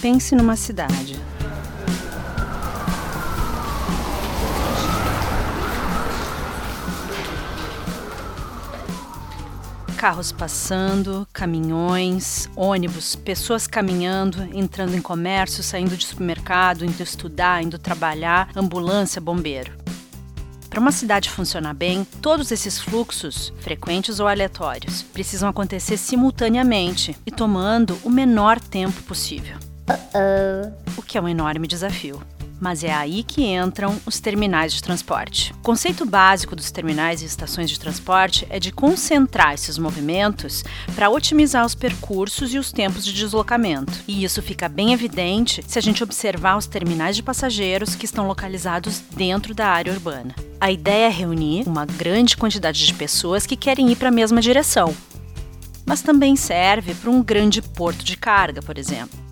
Pense numa cidade. carros passando, caminhões, ônibus, pessoas caminhando, entrando em comércio, saindo de supermercado, indo estudar, indo trabalhar, ambulância, bombeiro. Para uma cidade funcionar bem, todos esses fluxos, frequentes ou aleatórios, precisam acontecer simultaneamente e tomando o menor tempo possível. Uh -oh. O que é um enorme desafio mas é aí que entram os terminais de transporte. O conceito básico dos terminais e estações de transporte é de concentrar esses movimentos para otimizar os percursos e os tempos de deslocamento. E isso fica bem evidente se a gente observar os terminais de passageiros que estão localizados dentro da área urbana. A ideia é reunir uma grande quantidade de pessoas que querem ir para a mesma direção. Mas também serve para um grande porto de carga, por exemplo.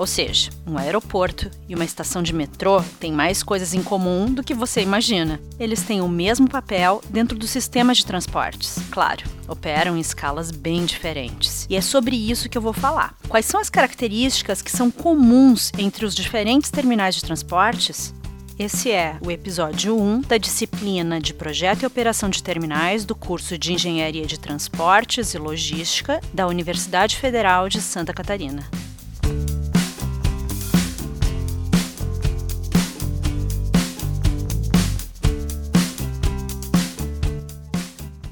Ou seja, um aeroporto e uma estação de metrô têm mais coisas em comum do que você imagina. Eles têm o mesmo papel dentro do sistema de transportes. Claro, operam em escalas bem diferentes. E é sobre isso que eu vou falar. Quais são as características que são comuns entre os diferentes terminais de transportes esse é o episódio 1 da disciplina de Projeto e Operação de Terminais do curso de Engenharia de Transportes e Logística da Universidade Federal de Santa Catarina.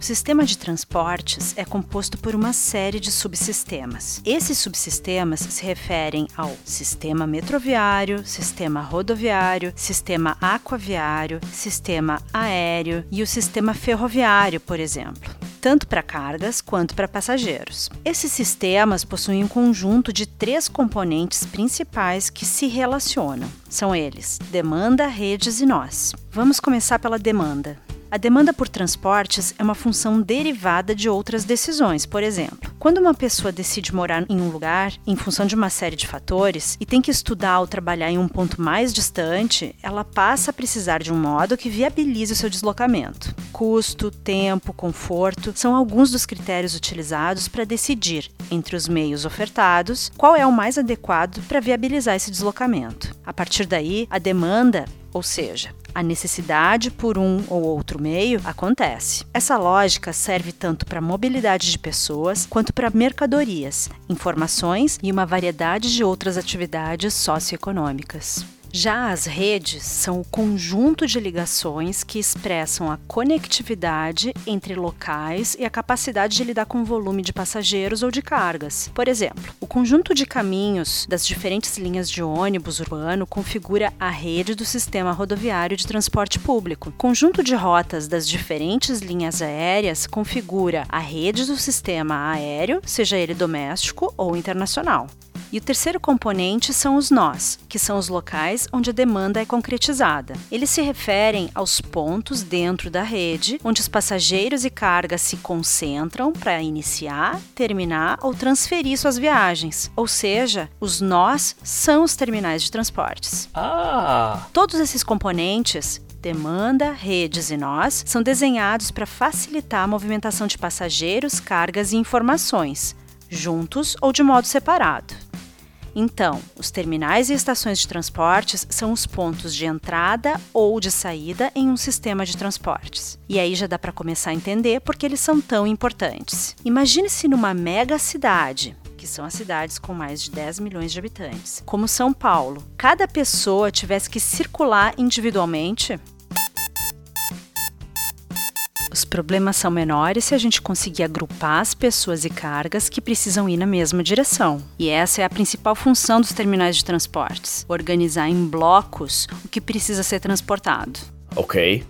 Sistema de transportes é composto por uma série de subsistemas. Esses subsistemas se referem ao sistema metroviário, sistema rodoviário, sistema aquaviário, sistema aéreo e o sistema ferroviário, por exemplo tanto para cargas quanto para passageiros. Esses sistemas possuem um conjunto de três componentes principais que se relacionam. São eles: demanda, redes e nós. Vamos começar pela demanda. A demanda por transportes é uma função derivada de outras decisões. Por exemplo, quando uma pessoa decide morar em um lugar em função de uma série de fatores e tem que estudar ou trabalhar em um ponto mais distante, ela passa a precisar de um modo que viabilize o seu deslocamento. Custo, tempo, conforto são alguns dos critérios utilizados para decidir, entre os meios ofertados, qual é o mais adequado para viabilizar esse deslocamento. A partir daí, a demanda ou seja, a necessidade por um ou outro meio acontece. Essa lógica serve tanto para mobilidade de pessoas quanto para mercadorias, informações e uma variedade de outras atividades socioeconômicas. Já as redes são o conjunto de ligações que expressam a conectividade entre locais e a capacidade de lidar com o volume de passageiros ou de cargas. Por exemplo, o conjunto de caminhos das diferentes linhas de ônibus urbano configura a rede do sistema rodoviário de transporte público. O conjunto de rotas das diferentes linhas aéreas configura a rede do sistema aéreo, seja ele doméstico ou internacional. E o terceiro componente são os nós, que são os locais onde a demanda é concretizada. Eles se referem aos pontos dentro da rede onde os passageiros e cargas se concentram para iniciar, terminar ou transferir suas viagens. Ou seja, os nós são os terminais de transportes. Ah! Todos esses componentes demanda, redes e nós são desenhados para facilitar a movimentação de passageiros, cargas e informações, juntos ou de modo separado. Então, os terminais e estações de transportes são os pontos de entrada ou de saída em um sistema de transportes. E aí já dá para começar a entender por que eles são tão importantes. Imagine-se numa mega cidade, que são as cidades com mais de 10 milhões de habitantes, como São Paulo, cada pessoa tivesse que circular individualmente, os problemas são menores se a gente conseguir agrupar as pessoas e cargas que precisam ir na mesma direção. E essa é a principal função dos terminais de transportes: organizar em blocos o que precisa ser transportado. Ok.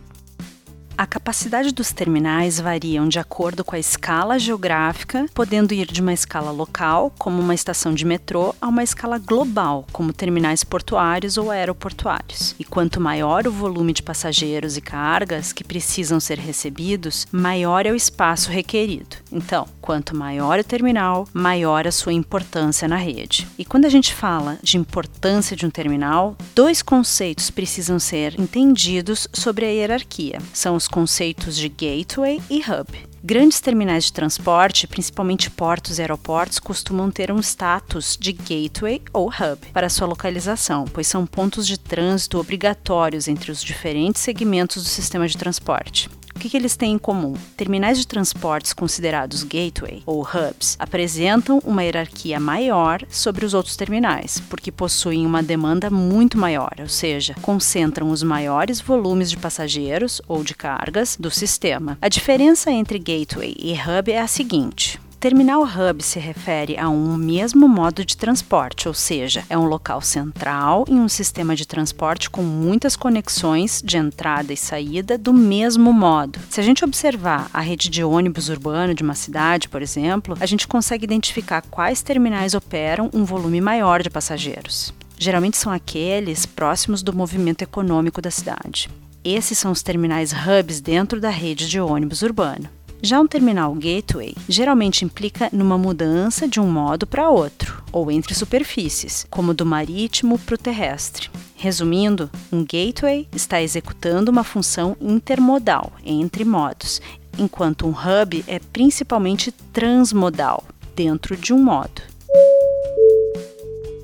A capacidade dos terminais variam de acordo com a escala geográfica, podendo ir de uma escala local, como uma estação de metrô, a uma escala global, como terminais portuários ou aeroportuários. E quanto maior o volume de passageiros e cargas que precisam ser recebidos, maior é o espaço requerido. Então, quanto maior o terminal, maior a sua importância na rede. E quando a gente fala de importância de um terminal, dois conceitos precisam ser entendidos sobre a hierarquia. São os conceitos de gateway e hub. Grandes terminais de transporte, principalmente portos e aeroportos, costumam ter um status de gateway ou hub para sua localização, pois são pontos de trânsito obrigatórios entre os diferentes segmentos do sistema de transporte. O que, que, eles têm em comum? Terminais de transportes considerados gateway ou hubs apresentam uma hierarquia maior sobre os outros terminais, porque possuem uma demanda muito maior, ou seja, concentram os maiores volumes de passageiros ou de cargas do sistema. A diferença entre gateway e hub é a seguinte: Terminal Hub se refere a um mesmo modo de transporte, ou seja, é um local central em um sistema de transporte com muitas conexões de entrada e saída do mesmo modo. Se a gente observar a rede de ônibus urbano de uma cidade, por exemplo, a gente consegue identificar quais terminais operam um volume maior de passageiros. Geralmente são aqueles próximos do movimento econômico da cidade. Esses são os terminais hubs dentro da rede de ônibus urbano. Já um terminal gateway geralmente implica numa mudança de um modo para outro, ou entre superfícies, como do marítimo para o terrestre. Resumindo, um gateway está executando uma função intermodal entre modos, enquanto um hub é principalmente transmodal, dentro de um modo.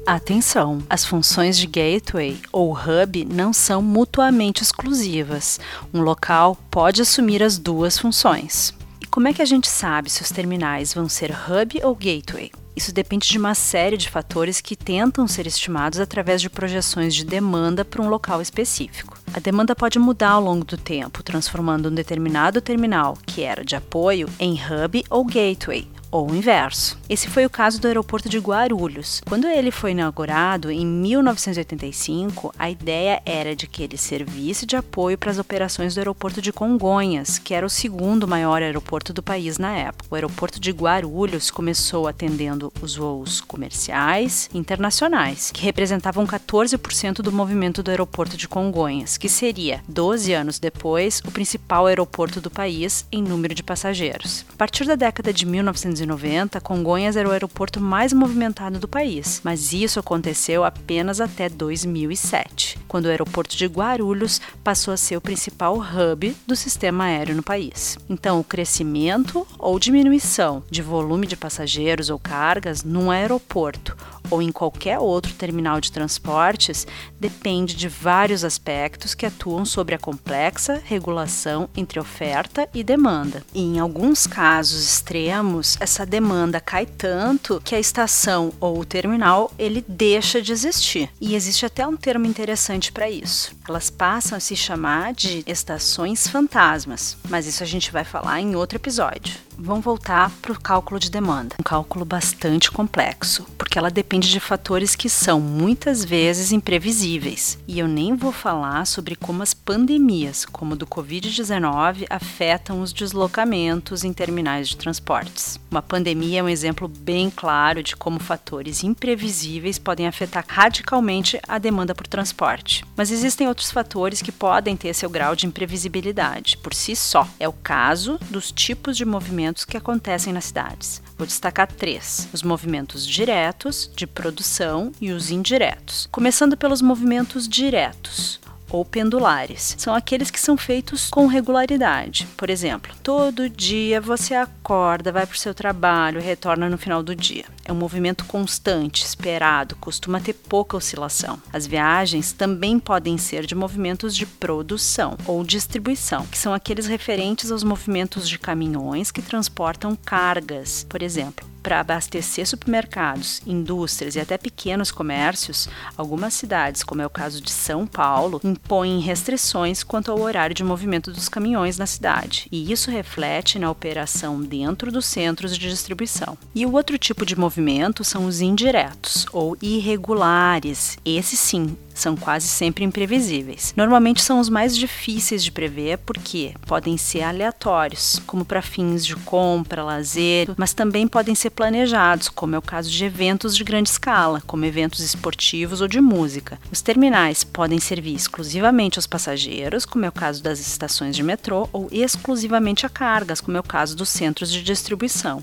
Atenção! As funções de gateway ou hub não são mutuamente exclusivas. Um local pode assumir as duas funções. Como é que a gente sabe se os terminais vão ser hub ou gateway? Isso depende de uma série de fatores que tentam ser estimados através de projeções de demanda para um local específico. A demanda pode mudar ao longo do tempo, transformando um determinado terminal, que era de apoio, em hub ou gateway, ou o inverso. Esse foi o caso do aeroporto de Guarulhos. Quando ele foi inaugurado em 1985, a ideia era de que ele servisse de apoio para as operações do aeroporto de Congonhas, que era o segundo maior aeroporto do país na época. O aeroporto de Guarulhos começou atendendo os voos comerciais e internacionais, que representavam 14% do movimento do aeroporto de Congonhas, que seria, 12 anos depois, o principal aeroporto do país em número de passageiros. A partir da década de 1990, 1990, Congonhas era o aeroporto mais movimentado do país, mas isso aconteceu apenas até 2007, quando o aeroporto de Guarulhos passou a ser o principal hub do sistema aéreo no país. Então, o crescimento ou diminuição de volume de passageiros ou cargas num aeroporto ou em qualquer outro terminal de transportes depende de vários aspectos que atuam sobre a complexa regulação entre oferta e demanda. E em alguns casos extremos, essa demanda cai tanto que a estação ou o terminal ele deixa de existir. E existe até um termo interessante para isso. Elas passam a se chamar de estações fantasmas, mas isso a gente vai falar em outro episódio. Vamos voltar para o cálculo de demanda. Um cálculo bastante complexo, porque ela depende de fatores que são muitas vezes imprevisíveis. E eu nem vou falar sobre como as pandemias, como do Covid-19, afetam os deslocamentos em terminais de transportes. Uma pandemia é um exemplo bem claro de como fatores imprevisíveis podem afetar radicalmente a demanda por transporte. Mas existem outros fatores que podem ter seu grau de imprevisibilidade por si só. É o caso dos tipos de movimento movimentos que acontecem nas cidades. Vou destacar três: os movimentos diretos, de produção e os indiretos. Começando pelos movimentos diretos ou pendulares. São aqueles que são feitos com regularidade. Por exemplo, todo dia você acorda, vai para o seu trabalho e retorna no final do dia. É um movimento constante, esperado, costuma ter pouca oscilação. As viagens também podem ser de movimentos de produção ou distribuição, que são aqueles referentes aos movimentos de caminhões que transportam cargas, por exemplo para abastecer supermercados, indústrias e até pequenos comércios, algumas cidades, como é o caso de São Paulo, impõem restrições quanto ao horário de movimento dos caminhões na cidade, e isso reflete na operação dentro dos centros de distribuição. E o outro tipo de movimento são os indiretos ou irregulares. Esse sim são quase sempre imprevisíveis. Normalmente são os mais difíceis de prever porque podem ser aleatórios, como para fins de compra, lazer, mas também podem ser planejados, como é o caso de eventos de grande escala, como eventos esportivos ou de música. Os terminais podem servir exclusivamente aos passageiros, como é o caso das estações de metrô, ou exclusivamente a cargas, como é o caso dos centros de distribuição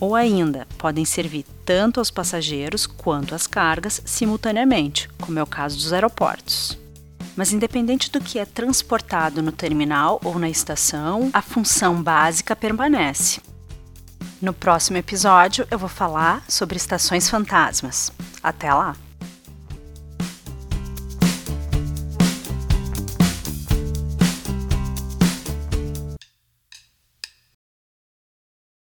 ou ainda podem servir tanto aos passageiros quanto às cargas simultaneamente, como é o caso dos aeroportos. Mas independente do que é transportado no terminal ou na estação, a função básica permanece. No próximo episódio, eu vou falar sobre estações fantasmas. Até lá!